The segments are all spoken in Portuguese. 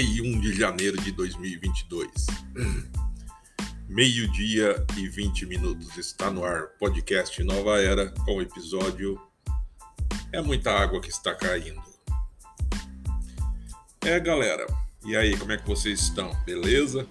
31 de janeiro de 2022. Meio-dia e 20 minutos. Está no ar podcast Nova Era com o episódio É muita água que está caindo. É, galera. E aí, como é que vocês estão? Beleza?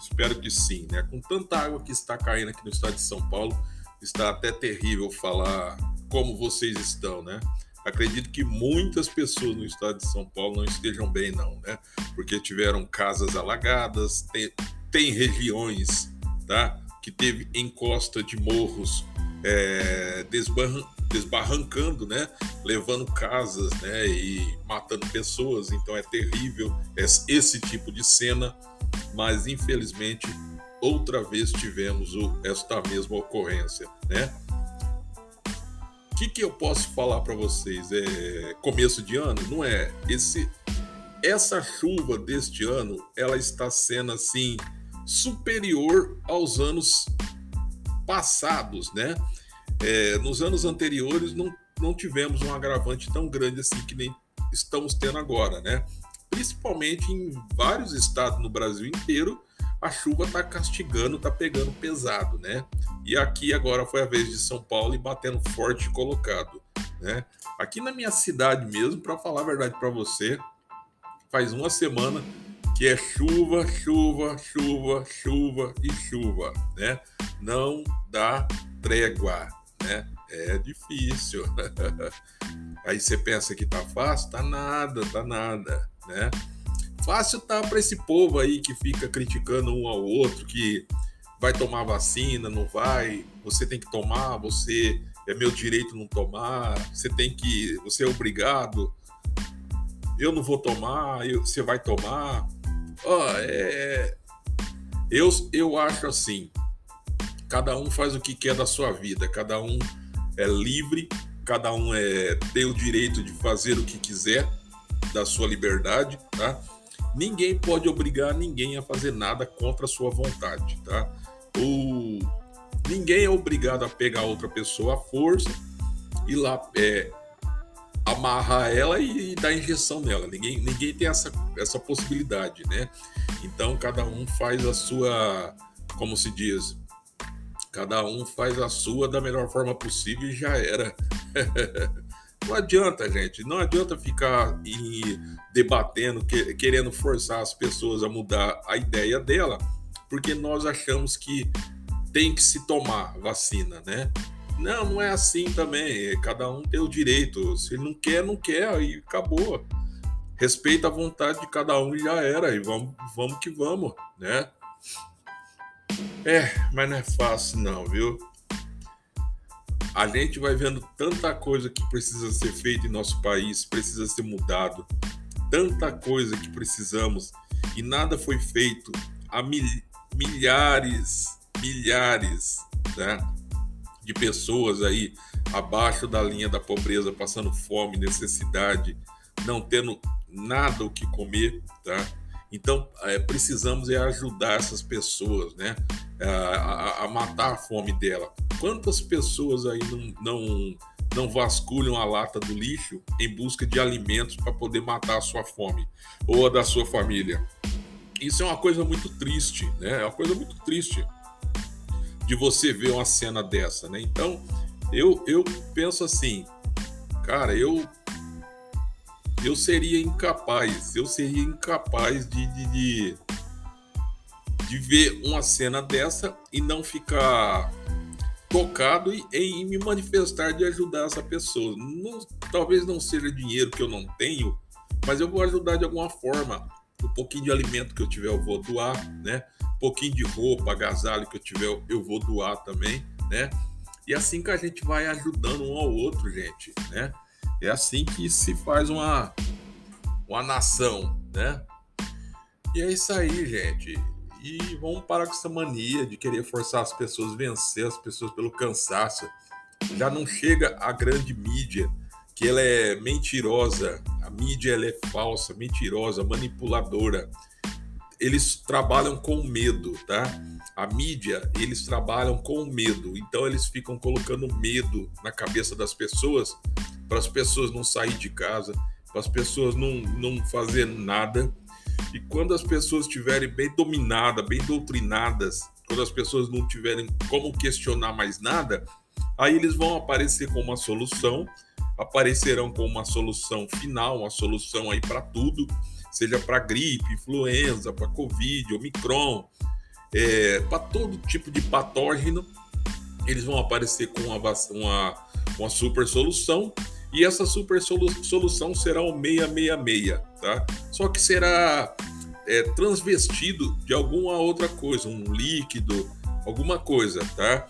Espero que sim, né? Com tanta água que está caindo aqui no estado de São Paulo, está até terrível falar como vocês estão, né? Acredito que muitas pessoas no estado de São Paulo não estejam bem, não, né? Porque tiveram casas alagadas, tem, tem regiões, tá? Que teve encosta de morros é, desbarran, desbarrancando, né? Levando casas, né? E matando pessoas. Então é terrível esse tipo de cena, mas infelizmente outra vez tivemos o, esta mesma ocorrência, né? Que, que eu posso falar para vocês? É começo de ano? Não é. Esse, essa chuva deste ano, ela está sendo assim superior aos anos passados, né? É, nos anos anteriores não, não tivemos um agravante tão grande assim que nem estamos tendo agora, né? Principalmente em vários estados no Brasil inteiro, a chuva está castigando, está pegando pesado, né? E aqui agora foi a vez de São Paulo e batendo forte colocado, né? Aqui na minha cidade mesmo, para falar a verdade para você, faz uma semana que é chuva, chuva, chuva, chuva e chuva, né? Não dá trégua, né? É difícil. Aí você pensa que tá fácil, tá nada, tá nada, né? Fácil tá para esse povo aí que fica criticando um ao outro, que vai tomar vacina, não vai, você tem que tomar, você é meu direito não tomar, você tem que, você é obrigado, eu não vou tomar, eu, você vai tomar. Ó, é, eu, eu acho assim, cada um faz o que quer da sua vida, cada um é livre, cada um é, tem o direito de fazer o que quiser da sua liberdade, tá? Ninguém pode obrigar ninguém a fazer nada contra a sua vontade, tá? O... Ninguém é obrigado a pegar outra pessoa à força e lá é, amarrar ela e, e, dar injeção nela. Ninguém, ninguém tem essa, essa possibilidade, né? Então cada um faz a sua, como se diz, cada um faz a sua da melhor forma possível e já era. Não adianta, gente, não adianta ficar debatendo, querendo forçar as pessoas a mudar a ideia dela, porque nós achamos que tem que se tomar vacina, né? Não, não é assim também. Cada um tem o direito. Se não quer, não quer, aí acabou. Respeita a vontade de cada um e já era. E vamos, vamos que vamos, né? É, mas não é fácil não, viu? A gente vai vendo tanta coisa que precisa ser feita em nosso país, precisa ser mudado, tanta coisa que precisamos e nada foi feito há mil, milhares, milhares né, de pessoas aí abaixo da linha da pobreza, passando fome, necessidade, não tendo nada o que comer, tá? Então, é, precisamos é ajudar essas pessoas, né? A, a, a, matar a fome dela. Quantas pessoas aí não, não, não vasculham a lata do lixo em busca de alimentos para poder matar a sua fome ou a da sua família? Isso é uma coisa muito triste, né? É uma coisa muito triste de você ver uma cena dessa, né? Então, eu, eu penso assim, cara, eu eu seria incapaz, eu seria incapaz de, de, de, de ver uma cena dessa e não ficar tocado em me manifestar de ajudar essa pessoa. Não, talvez não seja dinheiro que eu não tenho, mas eu vou ajudar de alguma forma. Um pouquinho de alimento que eu tiver, eu vou doar, né? Um pouquinho de roupa, agasalho que eu tiver, eu vou doar também, né? E assim que a gente vai ajudando um ao outro, gente, né? É assim que se faz uma, uma nação, né? E é isso aí, gente. E vamos parar com essa mania de querer forçar as pessoas, vencer as pessoas pelo cansaço. Já não chega a grande mídia, que ela é mentirosa. A mídia ela é falsa, mentirosa, manipuladora. Eles trabalham com medo, tá? A mídia, eles trabalham com medo. Então eles ficam colocando medo na cabeça das pessoas para as pessoas não sair de casa, para as pessoas não, não fazer nada. E quando as pessoas estiverem bem dominadas, bem doutrinadas, quando as pessoas não tiverem como questionar mais nada, aí eles vão aparecer com uma solução, aparecerão com uma solução final, uma solução aí para tudo, seja para gripe, influenza, para covid, omicron, é, para todo tipo de patógeno, eles vão aparecer com uma, uma, uma super solução e essa super solução será o 666, tá? Só que será é, transvestido de alguma outra coisa, um líquido, alguma coisa, tá?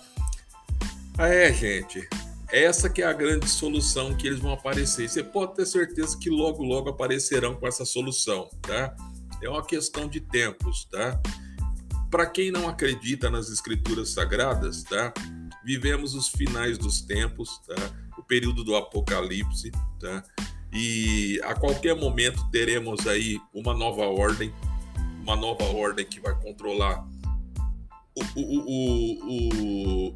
Ah, é, gente, essa que é a grande solução que eles vão aparecer. Você pode ter certeza que logo, logo aparecerão com essa solução, tá? É uma questão de tempos, tá? Para quem não acredita nas escrituras sagradas, tá? Vivemos os finais dos tempos, tá? O período do Apocalipse, tá? E a qualquer momento teremos aí uma nova ordem, uma nova ordem que vai controlar o, o, o,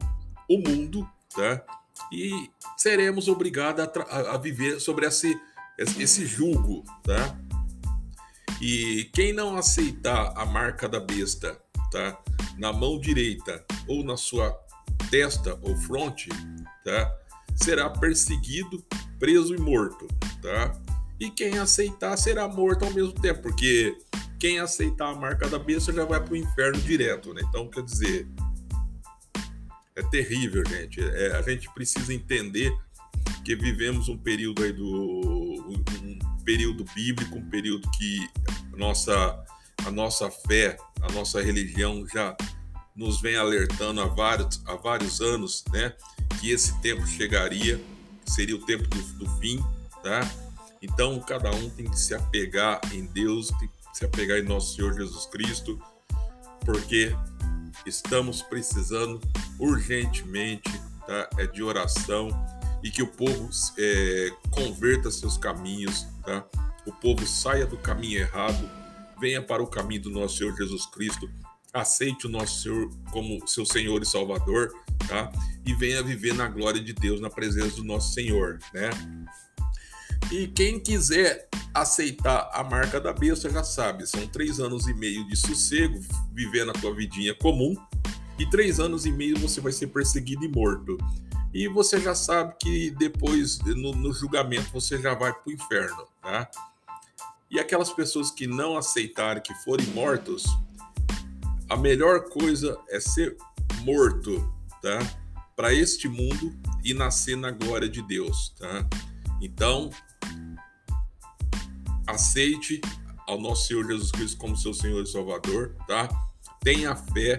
o, mundo, tá? E seremos obrigados a, a viver sobre esse, esse julgo, tá? E quem não aceitar a marca da besta, tá? Na mão direita ou na sua testa ou fronte, tá? Será perseguido, preso e morto, tá? E quem aceitar será morto ao mesmo tempo, porque quem aceitar a marca da besta já vai para o inferno direto, né? Então, quer dizer, é terrível, gente. É, a gente precisa entender que vivemos um período aí do um período bíblico, um período que a nossa a nossa fé, a nossa religião já nos vem alertando há vários, há vários anos, né? Que esse tempo chegaria, seria o tempo do, do fim, tá? Então, cada um tem que se apegar em Deus, tem que se apegar em nosso Senhor Jesus Cristo, porque estamos precisando urgentemente tá? é de oração e que o povo é, converta seus caminhos, tá? o povo saia do caminho errado, venha para o caminho do nosso Senhor Jesus Cristo, aceite o nosso Senhor como seu Senhor e Salvador, tá? E venha viver na glória de Deus, na presença do nosso Senhor, né? E quem quiser aceitar a marca da besta já sabe, são três anos e meio de sossego, vivendo a tua vidinha comum, e três anos e meio você vai ser perseguido e morto. E você já sabe que depois, no, no julgamento, você já vai para o inferno, tá? E aquelas pessoas que não aceitarem, que forem mortos, a melhor coisa é ser morto, tá? Para este mundo e nascer na glória de Deus, tá? Então, aceite ao nosso Senhor Jesus Cristo como seu Senhor e Salvador, tá? Tenha fé,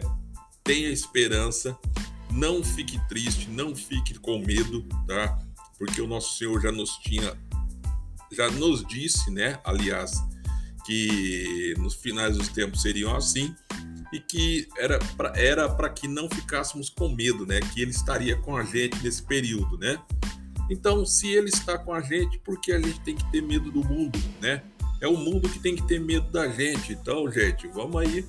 tenha esperança, não fique triste, não fique com medo, tá? Porque o nosso Senhor já nos tinha, já nos disse, né? Aliás, que nos finais dos tempos seriam assim e que era para era que não ficássemos com medo, né? Que ele estaria com a gente nesse período, né? Então, se ele está com a gente, por que a gente tem que ter medo do mundo, né? É o mundo que tem que ter medo da gente. Então, gente, vamos aí,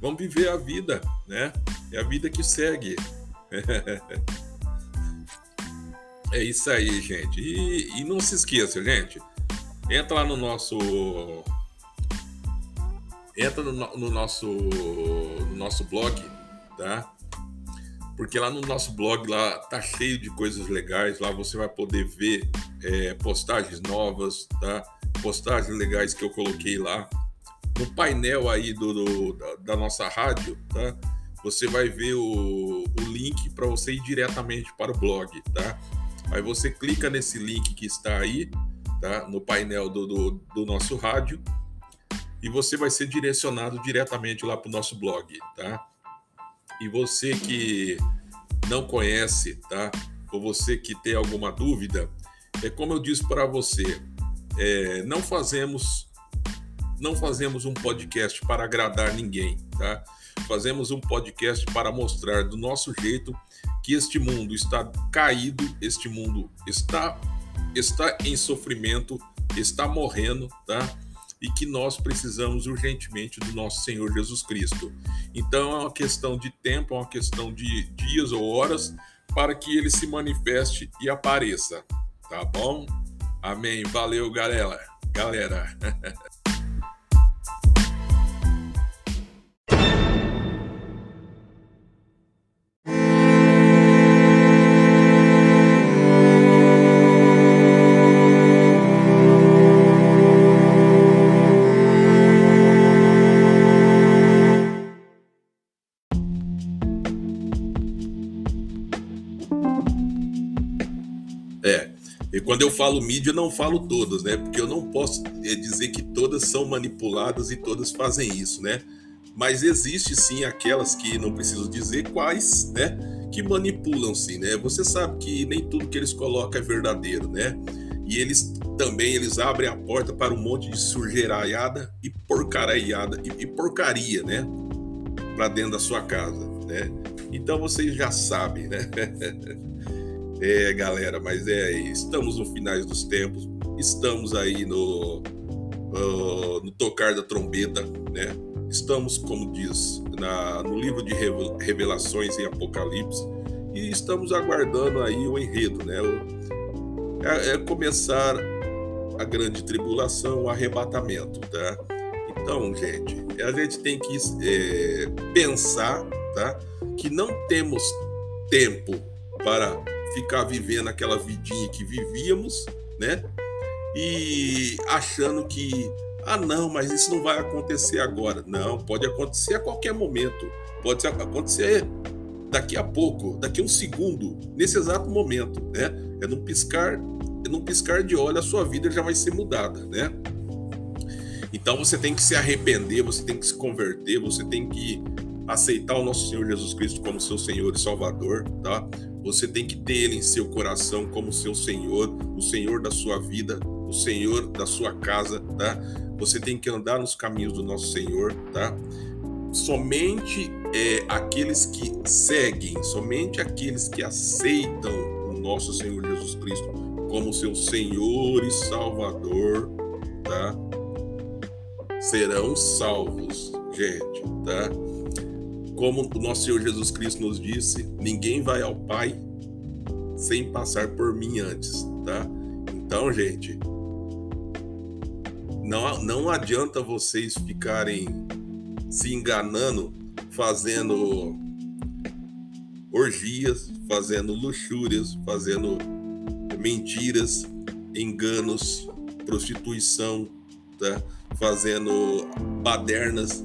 vamos viver a vida, né? É a vida que segue. é isso aí, gente. E, e não se esqueça, gente. Entra lá no nosso entra no, no, nosso, no nosso blog, tá? Porque lá no nosso blog lá tá cheio de coisas legais. Lá você vai poder ver é, postagens novas, tá? Postagens legais que eu coloquei lá no painel aí do, do da, da, nossa rádio, tá? Você vai ver o, o link para você ir diretamente para o blog, tá? Aí você clica nesse link que está aí, tá? No painel do, do, do nosso rádio e você vai ser direcionado diretamente lá para o nosso blog, tá? E você que não conhece, tá? Ou você que tem alguma dúvida, é como eu disse para você, é, não fazemos não fazemos um podcast para agradar ninguém, tá? Fazemos um podcast para mostrar do nosso jeito que este mundo está caído, este mundo está está em sofrimento, está morrendo, tá? E que nós precisamos urgentemente do nosso Senhor Jesus Cristo. Então é uma questão de tempo, é uma questão de dias ou horas para que ele se manifeste e apareça. Tá bom? Amém. Valeu, galera. Galera. eu falo mídia, não falo todas, né? Porque eu não posso é, dizer que todas são manipuladas e todas fazem isso, né? Mas existe sim aquelas que não preciso dizer quais, né? Que manipulam sim, né? Você sabe que nem tudo que eles colocam é verdadeiro, né? E eles também eles abrem a porta para um monte de sujeiraiada e porcariada e, e porcaria, né? Para dentro da sua casa, né? Então vocês já sabem, né? é, galera, mas é, estamos no finais dos tempos, estamos aí no, uh, no tocar da trombeta, né? Estamos, como diz na, no livro de Revelações em Apocalipse, e estamos aguardando aí o enredo, né? É, é começar a grande tribulação, o arrebatamento, tá? Então, gente, a gente tem que é, pensar, tá? Que não temos tempo para ficar vivendo aquela vidinha que vivíamos, né? E achando que ah, não, mas isso não vai acontecer agora. Não, pode acontecer a qualquer momento. Pode acontecer daqui a pouco, daqui a um segundo, nesse exato momento, né? É num piscar, é num piscar de olho a sua vida já vai ser mudada, né? Então você tem que se arrepender, você tem que se converter, você tem que aceitar o nosso Senhor Jesus Cristo como seu Senhor e Salvador, tá? Você tem que ter ele em seu coração como seu Senhor, o Senhor da sua vida, o Senhor da sua casa, tá? Você tem que andar nos caminhos do nosso Senhor, tá? Somente é, aqueles que seguem, somente aqueles que aceitam o nosso Senhor Jesus Cristo como seu Senhor e Salvador, tá? Serão salvos, gente, tá? Como o nosso Senhor Jesus Cristo nos disse, ninguém vai ao Pai sem passar por mim antes, tá? Então, gente, não, não adianta vocês ficarem se enganando, fazendo orgias, fazendo luxúrias, fazendo mentiras, enganos, prostituição, tá? fazendo badernas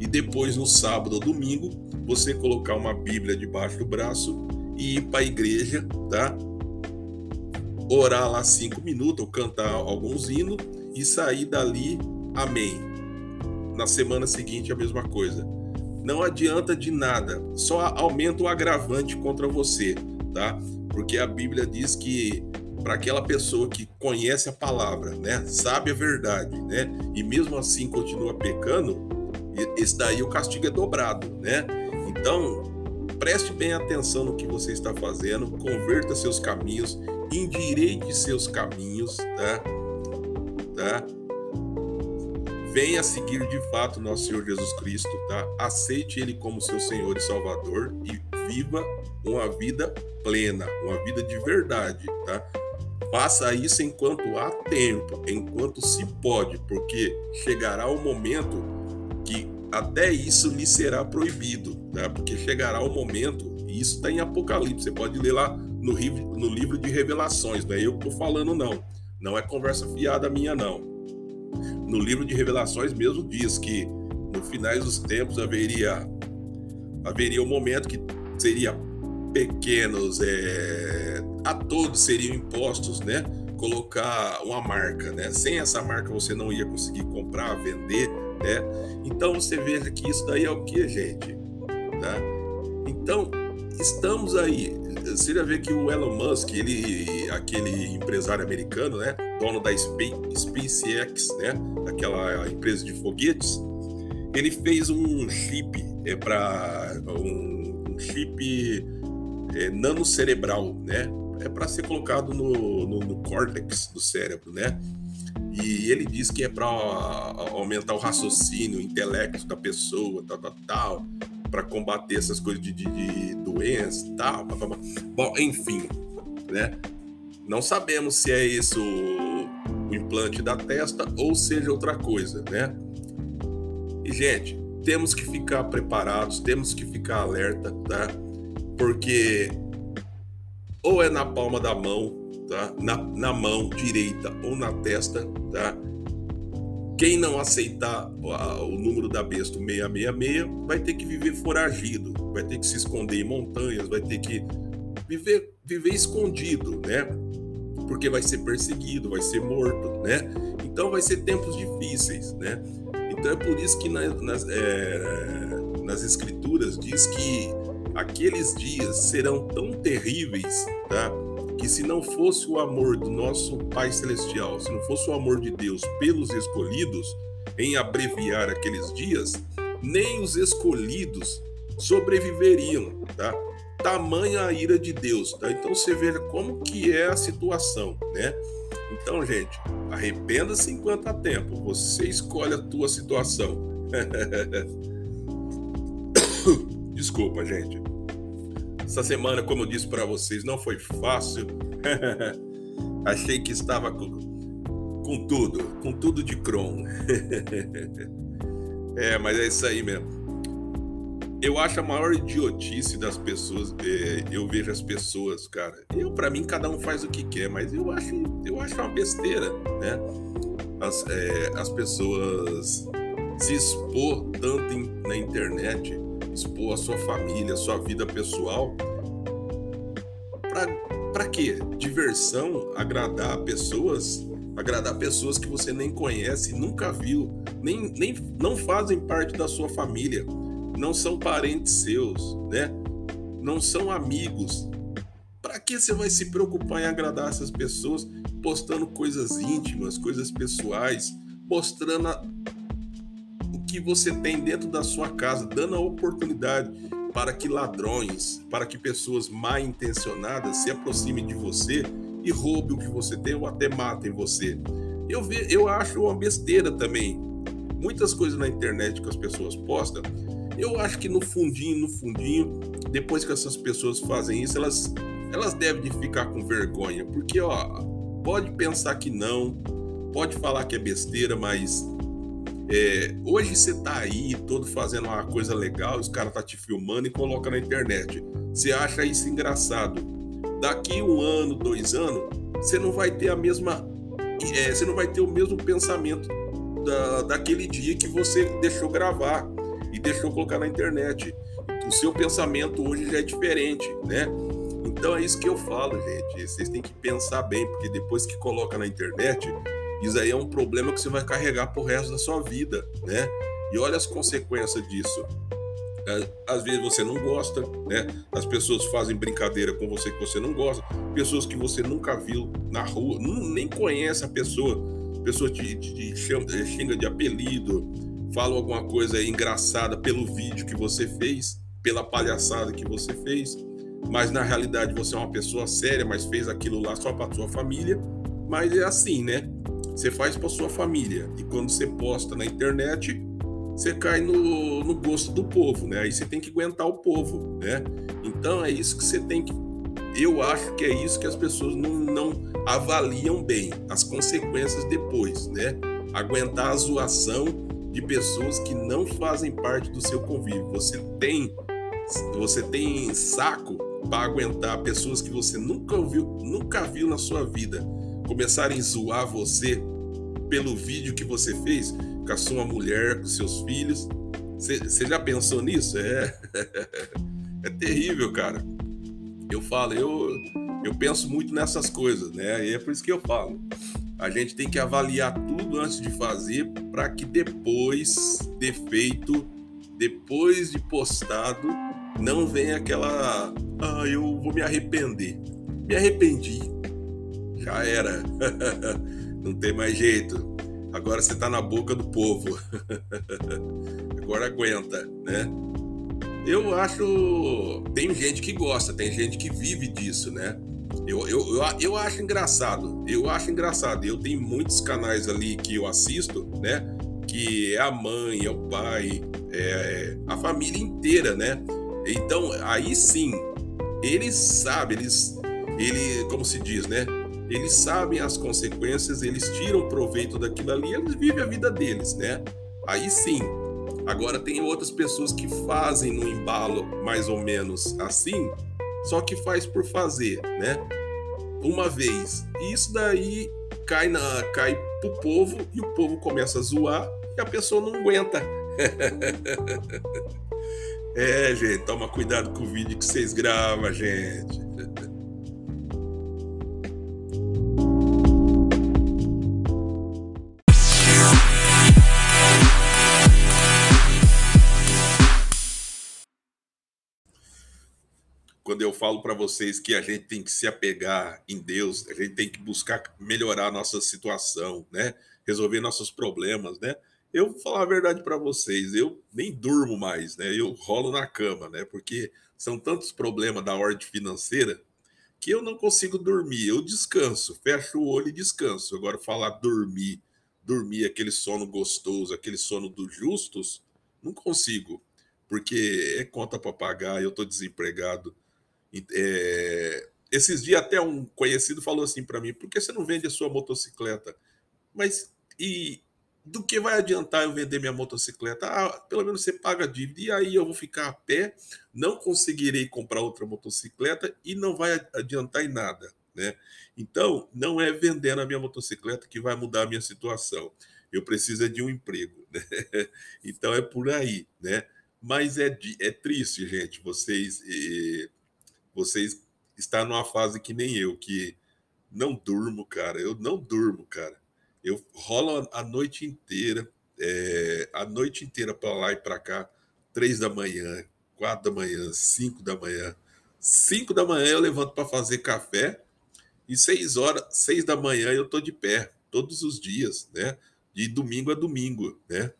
e depois no sábado ou domingo você colocar uma Bíblia debaixo do braço e ir para a igreja, tá? Orar lá cinco minutos ou cantar alguns hinos e sair dali, amém. Na semana seguinte, a mesma coisa. Não adianta de nada, só aumenta o agravante contra você, tá? Porque a Bíblia diz que para aquela pessoa que conhece a palavra, né, sabe a verdade, né, e mesmo assim continua pecando, esse daí o castigo é dobrado, né? Então, preste bem atenção no que você está fazendo, converta seus caminhos, endireite seus caminhos, tá? tá? Venha seguir de fato nosso Senhor Jesus Cristo, tá? Aceite Ele como seu Senhor e Salvador e viva uma vida plena, uma vida de verdade, tá? Faça isso enquanto há tempo, enquanto se pode, porque chegará o momento até isso lhe será proibido, tá? Porque chegará o momento, e isso está em Apocalipse, você pode ler lá no livro, no livro de Revelações, não é eu que estou falando, não não é conversa fiada minha, não. No livro de Revelações mesmo diz que no finais dos tempos haveria haveria um momento que seria pequenos, é, a todos seriam impostos, né? Colocar uma marca, né? Sem essa marca você não ia conseguir comprar, vender, né? Então você veja que isso daí é o que, gente? Tá? Então estamos aí. Você já vê que o Elon Musk, ele, aquele empresário americano, né, dono da SpaceX, né, aquela empresa de foguetes, ele fez um chip é para um, um, chip é, nanocerebral, né, é para ser colocado no, no, no córtex do cérebro, né. E ele diz que é para aumentar o raciocínio, o intelecto da pessoa, tal, tal, tal para combater essas coisas de, de, de doença e tal. Blá, blá, blá. Bom, enfim, né? Não sabemos se é isso o implante da testa ou seja outra coisa, né? E, gente, temos que ficar preparados, temos que ficar alerta, tá? Porque ou é na palma da mão, tá? Na, na mão direita ou na testa, tá? Quem não aceitar o número da besta 666 vai ter que viver foragido, vai ter que se esconder em montanhas, vai ter que viver, viver escondido, né? porque vai ser perseguido, vai ser morto, né? Então vai ser tempos difíceis, né? Então é por isso que na, nas, é, nas escrituras diz que aqueles dias serão tão terríveis, tá? Que se não fosse o amor do nosso Pai Celestial, se não fosse o amor de Deus pelos escolhidos, em abreviar aqueles dias, nem os escolhidos sobreviveriam, tá? Tamanha a ira de Deus, tá? Então você vê como que é a situação, né? Então, gente, arrependa-se enquanto há tempo. Você escolhe a tua situação. Desculpa, gente. Essa semana, como eu disse para vocês, não foi fácil. Achei que estava com, com tudo, com tudo de Chrome. é, mas é isso aí mesmo. Eu acho a maior idiotice das pessoas. É, eu vejo as pessoas, cara. Eu, para mim, cada um faz o que quer, mas eu acho, eu acho uma besteira, né? As, é, as pessoas se expor tanto na internet, expor a sua família, a sua vida pessoal. Para quê? Diversão, agradar pessoas, agradar pessoas que você nem conhece, nunca viu, nem, nem não fazem parte da sua família não são parentes seus, né? Não são amigos. Para que você vai se preocupar em agradar essas pessoas postando coisas íntimas, coisas pessoais, mostrando a... que você tem dentro da sua casa, dando a oportunidade para que ladrões, para que pessoas mal intencionadas se aproximem de você e roubem o que você tem ou até matem você. Eu, ve, eu acho uma besteira também. Muitas coisas na internet que as pessoas postam eu acho que no fundinho, no fundinho, depois que essas pessoas fazem isso, elas, elas devem de ficar com vergonha, porque ó, pode pensar que não, pode falar que é besteira, mas é, hoje você tá aí todo fazendo uma coisa legal, os caras tá te filmando e coloca na internet. Você acha isso engraçado? Daqui um ano, dois anos, você não vai ter a mesma, é, você não vai ter o mesmo pensamento da, daquele dia que você deixou gravar e deixou colocar na internet. O seu pensamento hoje já é diferente, né? Então é isso que eu falo, gente. Vocês têm que pensar bem, porque depois que coloca na internet, isso aí é um problema que você vai carregar pro resto da sua vida, né? E olha as consequências disso. É, às vezes você não gosta, né? As pessoas fazem brincadeira com você que você não gosta, pessoas que você nunca viu na rua, nem conhece a pessoa, a pessoa te, te, te xinga de apelido, fala alguma coisa engraçada pelo vídeo que você fez, pela palhaçada que você fez, mas na realidade você é uma pessoa séria, mas fez aquilo lá só para sua família. Mas é assim, né? Você faz para sua família e quando você posta na internet, você cai no, no gosto do povo, né? Aí você tem que aguentar o povo, né? Então é isso que você tem que. Eu acho que é isso que as pessoas não, não avaliam bem, as consequências depois, né? Aguentar a zoação de pessoas que não fazem parte do seu convívio. Você tem você tem saco para aguentar pessoas que você nunca viu, nunca viu na sua vida começarem a zoar você pelo vídeo que você fez com a sua mulher, com seus filhos. Você já pensou nisso? É, é terrível, cara. Eu falo, eu, eu penso muito nessas coisas, né? E é por isso que eu falo. A gente tem que avaliar tudo antes de fazer para que depois de feito, depois de postado, não venha aquela, ah, eu vou me arrepender. Me arrependi. Já era. não tem mais jeito. Agora você está na boca do povo. Agora aguenta, né? Eu acho. Tem gente que gosta, tem gente que vive disso, né? Eu, eu, eu, eu acho engraçado. Eu acho engraçado. Eu tenho muitos canais ali que eu assisto, né? Que é a mãe, é o pai, é a família inteira, né? Então, aí sim, eles sabem, eles, ele, como se diz, né? Eles sabem as consequências, eles tiram proveito daquilo ali, eles vivem a vida deles, né? Aí sim. Agora tem outras pessoas que fazem no embalo mais ou menos assim, só que faz por fazer, né? Uma vez. E isso daí cai na cai pro povo e o povo começa a zoar e a pessoa não aguenta. é, gente, toma cuidado com o vídeo que vocês gravam, gente. Falo para vocês que a gente tem que se apegar em Deus, a gente tem que buscar melhorar nossa situação, né? Resolver nossos problemas, né? Eu vou falar a verdade para vocês, eu nem durmo mais, né? Eu rolo na cama, né? Porque são tantos problemas da ordem financeira que eu não consigo dormir. Eu descanso, fecho o olho e descanso. Agora falar dormir, dormir aquele sono gostoso, aquele sono dos justos, não consigo, porque é conta para pagar, eu estou desempregado. É... Esses dias até um conhecido falou assim para mim: por que você não vende a sua motocicleta? Mas e do que vai adiantar eu vender minha motocicleta? Ah, pelo menos você paga a dívida e aí eu vou ficar a pé, não conseguirei comprar outra motocicleta e não vai adiantar em nada, né? Então, não é vendendo a minha motocicleta que vai mudar a minha situação. Eu preciso é de um emprego, né? Então é por aí, né? Mas é, é triste, gente, vocês vocês estão numa fase que nem eu, que não durmo, cara. Eu não durmo, cara eu rolo a noite inteira, é, a noite inteira para lá e para cá, três da manhã, quatro da manhã, cinco da manhã. Cinco da manhã eu levanto para fazer café e seis horas, seis da manhã eu tô de pé todos os dias, né? De domingo a domingo, né?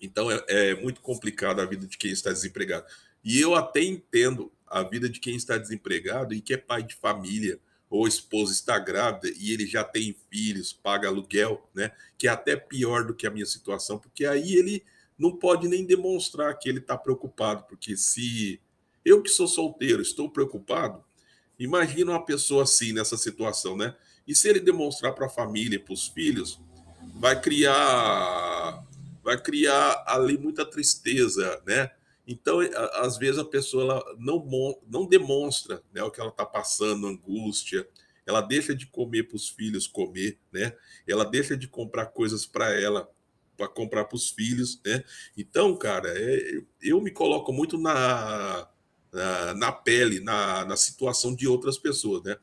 Então é, é muito complicado a vida de quem está desempregado. E eu até entendo a vida de quem está desempregado e que é pai de família, ou esposa está grávida e ele já tem filhos, paga aluguel, né? Que é até pior do que a minha situação, porque aí ele não pode nem demonstrar que ele está preocupado, porque se eu que sou solteiro estou preocupado, imagina uma pessoa assim nessa situação, né? E se ele demonstrar para a família, para os filhos, vai criar vai criar ali muita tristeza, né? Então, às vezes a pessoa não, não demonstra né, o que ela está passando, angústia, ela deixa de comer para os filhos comer, né? Ela deixa de comprar coisas para ela, para comprar para os filhos, né? Então, cara, é, eu me coloco muito na, na, na pele, na, na situação de outras pessoas, né?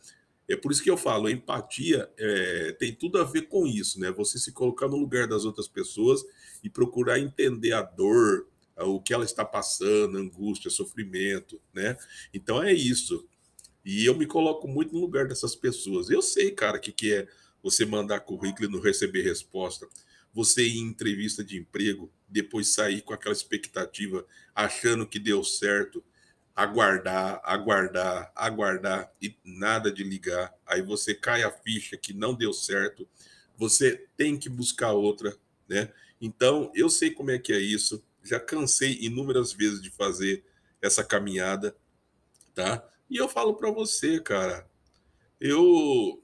É por isso que eu falo, empatia é, tem tudo a ver com isso, né? Você se colocar no lugar das outras pessoas e procurar entender a dor, o que ela está passando, angústia, sofrimento, né? Então é isso. E eu me coloco muito no lugar dessas pessoas. Eu sei, cara, o que, que é você mandar currículo e não receber resposta. Você ir em entrevista de emprego, depois sair com aquela expectativa, achando que deu certo, aguardar, aguardar, aguardar e nada de ligar. Aí você cai a ficha que não deu certo. Você tem que buscar outra, né? Então, eu sei como é que é isso já cansei inúmeras vezes de fazer essa caminhada, tá? E eu falo para você, cara, eu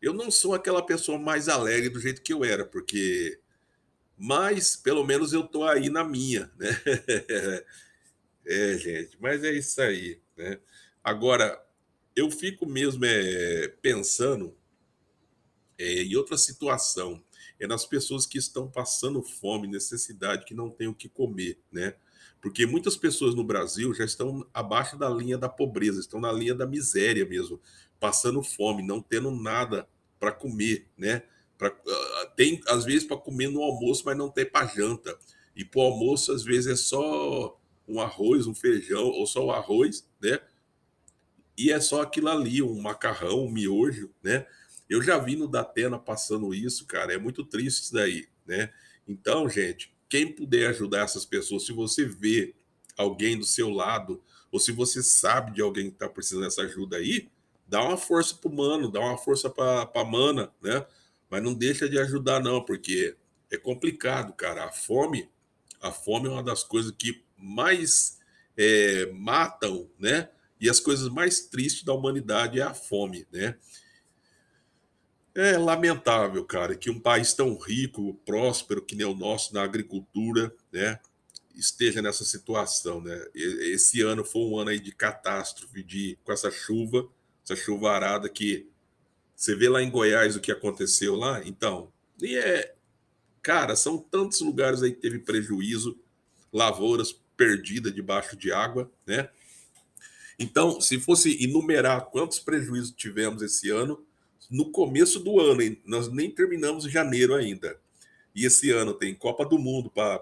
eu não sou aquela pessoa mais alegre do jeito que eu era, porque mas pelo menos eu tô aí na minha, né? é, gente, mas é isso aí, né? Agora eu fico mesmo é, pensando é, em outra situação é nas pessoas que estão passando fome, necessidade, que não têm o que comer, né? Porque muitas pessoas no Brasil já estão abaixo da linha da pobreza, estão na linha da miséria mesmo, passando fome, não tendo nada para comer, né? Pra, uh, tem às vezes para comer no almoço, mas não tem para janta. E para almoço às vezes é só um arroz, um feijão ou só o arroz, né? E é só aquilo ali, um macarrão, um miojo, né? Eu já vi no Datena passando isso, cara. É muito triste isso daí, né? Então, gente, quem puder ajudar essas pessoas, se você vê alguém do seu lado, ou se você sabe de alguém que está precisando dessa ajuda aí, dá uma força pro mano, dá uma força para a mana, né? Mas não deixa de ajudar, não, porque é complicado, cara. A fome, a fome é uma das coisas que mais é, matam, né? E as coisas mais tristes da humanidade é a fome, né? É lamentável, cara, que um país tão rico, próspero que nem o nosso na agricultura, né, esteja nessa situação, né? Esse ano foi um ano aí de catástrofe, de com essa chuva, essa chuvarada que você vê lá em Goiás o que aconteceu lá, então, e é, cara, são tantos lugares aí que teve prejuízo, lavouras perdidas debaixo de água, né? Então, se fosse enumerar quantos prejuízos tivemos esse ano, no começo do ano, hein? nós nem terminamos janeiro ainda. E esse ano tem Copa do Mundo para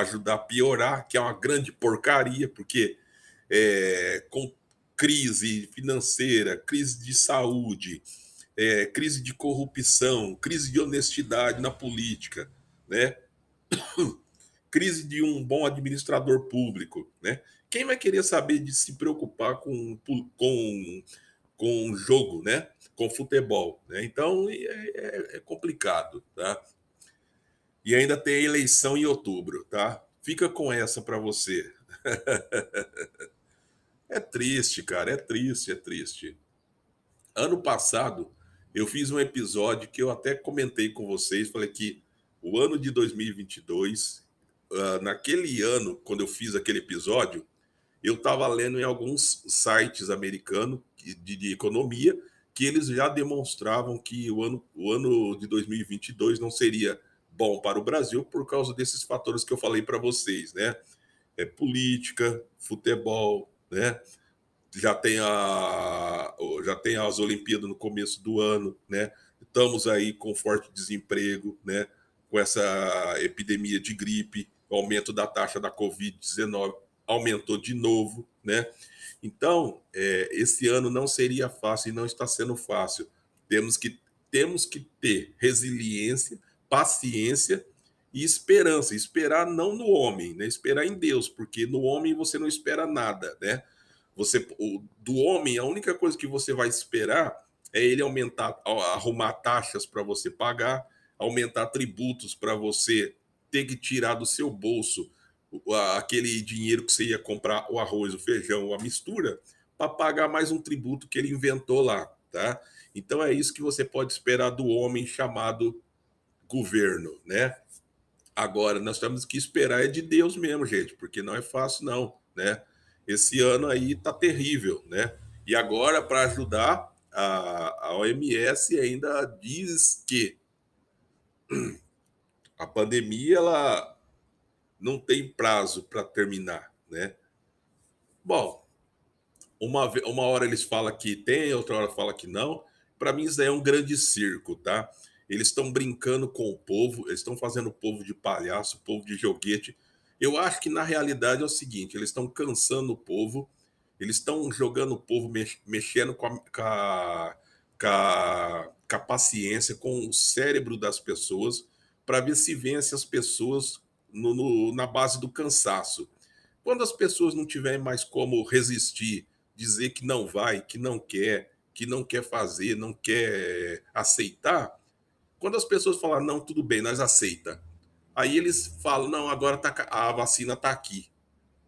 ajudar a piorar, que é uma grande porcaria, porque é, com crise financeira, crise de saúde, é, crise de corrupção, crise de honestidade na política, né? crise de um bom administrador público, né? Quem vai querer saber de se preocupar com com com jogo, né? Com futebol, né? Então é, é, é complicado, tá? E ainda tem eleição em outubro, tá? Fica com essa para você. é triste, cara, é triste, é triste. Ano passado, eu fiz um episódio que eu até comentei com vocês, falei que o ano de 2022, uh, ah, naquele ano, quando eu fiz aquele episódio, eu estava lendo em alguns sites americanos de, de, economia que eles já demonstravam que o ano, o ano de 2022 não seria bom para o Brasil por causa desses fatores que eu falei para vocês, né? É política, futebol, né? Já tem a já tem as Olimpíadas no começo do ano, né? Estamos aí com forte desemprego, né? Com essa epidemia de gripe, aumento da taxa da Covid-19 aumentou de novo, né? Então, é, esse ano não seria fácil e não está sendo fácil. Temos que, temos que ter resiliência paciência e esperança. Esperar não no homem, né? Esperar em Deus, porque no homem você não espera nada, né? Você, o, do homem, a única coisa que você vai esperar é ele aumentar, arrumar taxas para você pagar, aumentar tributos para você ter que tirar do seu bolso aquele dinheiro que você ia comprar o arroz, o feijão, a mistura, para pagar mais um tributo que ele inventou lá, tá? Então é isso que você pode esperar do homem chamado governo, né? Agora, nós temos que esperar é de Deus mesmo, gente, porque não é fácil, não, né? Esse ano aí tá terrível, né? E agora, para ajudar, a, a OMS ainda diz que a pandemia ela não tem prazo para terminar, né? Bom, uma, uma hora eles falam que tem, outra hora fala que não. Para mim, isso daí é um grande circo, tá? Eles estão brincando com o povo, eles estão fazendo o povo de palhaço, o povo de joguete. Eu acho que na realidade é o seguinte: eles estão cansando o povo, eles estão jogando o povo, mexendo com a, com a, com a, com a paciência, com o cérebro das pessoas, para ver se vence as pessoas no, no, na base do cansaço. Quando as pessoas não tiverem mais como resistir, dizer que não vai, que não quer, que não quer fazer, não quer aceitar, quando as pessoas falam, não, tudo bem, nós aceita. Aí eles falam, não, agora tá, a vacina está aqui,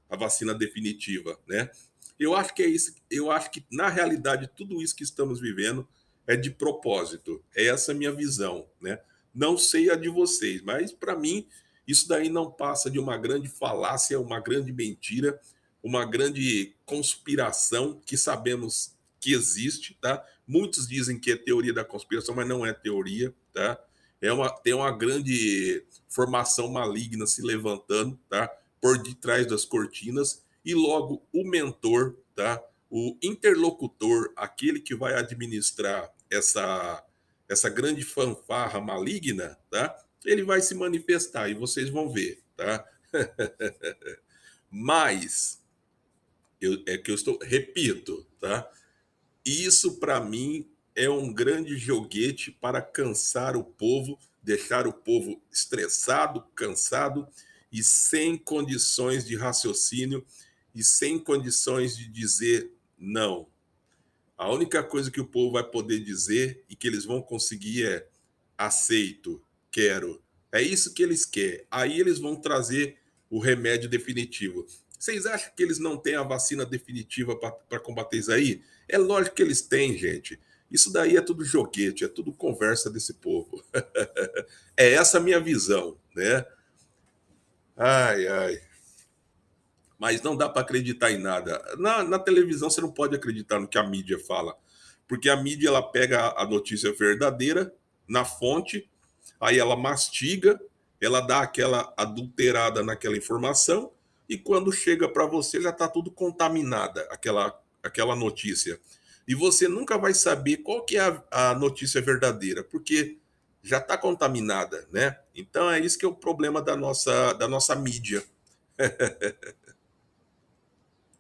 a vacina definitiva, né? Eu acho que é isso, eu acho que na realidade tudo isso que estamos vivendo é de propósito. É essa minha visão, né? Não sei a de vocês, mas para mim isso daí não passa de uma grande falácia, uma grande mentira, uma grande conspiração que sabemos que existe, tá? Muitos dizem que é teoria da conspiração, mas não é teoria, tá? É uma, tem uma grande formação maligna se levantando, tá? Por detrás das cortinas e logo o mentor, tá? O interlocutor, aquele que vai administrar essa essa grande fanfarra maligna, tá? Ele vai se manifestar e vocês vão ver, tá? Mas eu, é que eu estou, repito, tá? Isso, para mim, é um grande joguete para cansar o povo, deixar o povo estressado, cansado e sem condições de raciocínio e sem condições de dizer não. A única coisa que o povo vai poder dizer e que eles vão conseguir é aceito, quero. É isso que eles querem. Aí eles vão trazer o remédio definitivo. Vocês acham que eles não têm a vacina definitiva para combater isso aí? É lógico que eles têm, gente. Isso daí é tudo joguete, é tudo conversa desse povo. é essa a minha visão, né? Ai, ai. Mas não dá para acreditar em nada. Na, na, televisão você não pode acreditar no que a mídia fala, porque a mídia ela pega a notícia verdadeira na fonte, aí ela mastiga, ela dá aquela adulterada naquela informação e quando chega para você já está tudo contaminada, aquela aquela notícia. E você nunca vai saber qual que é a, a notícia verdadeira, porque já está contaminada, né? Então é isso que é o problema da nossa, da nossa mídia.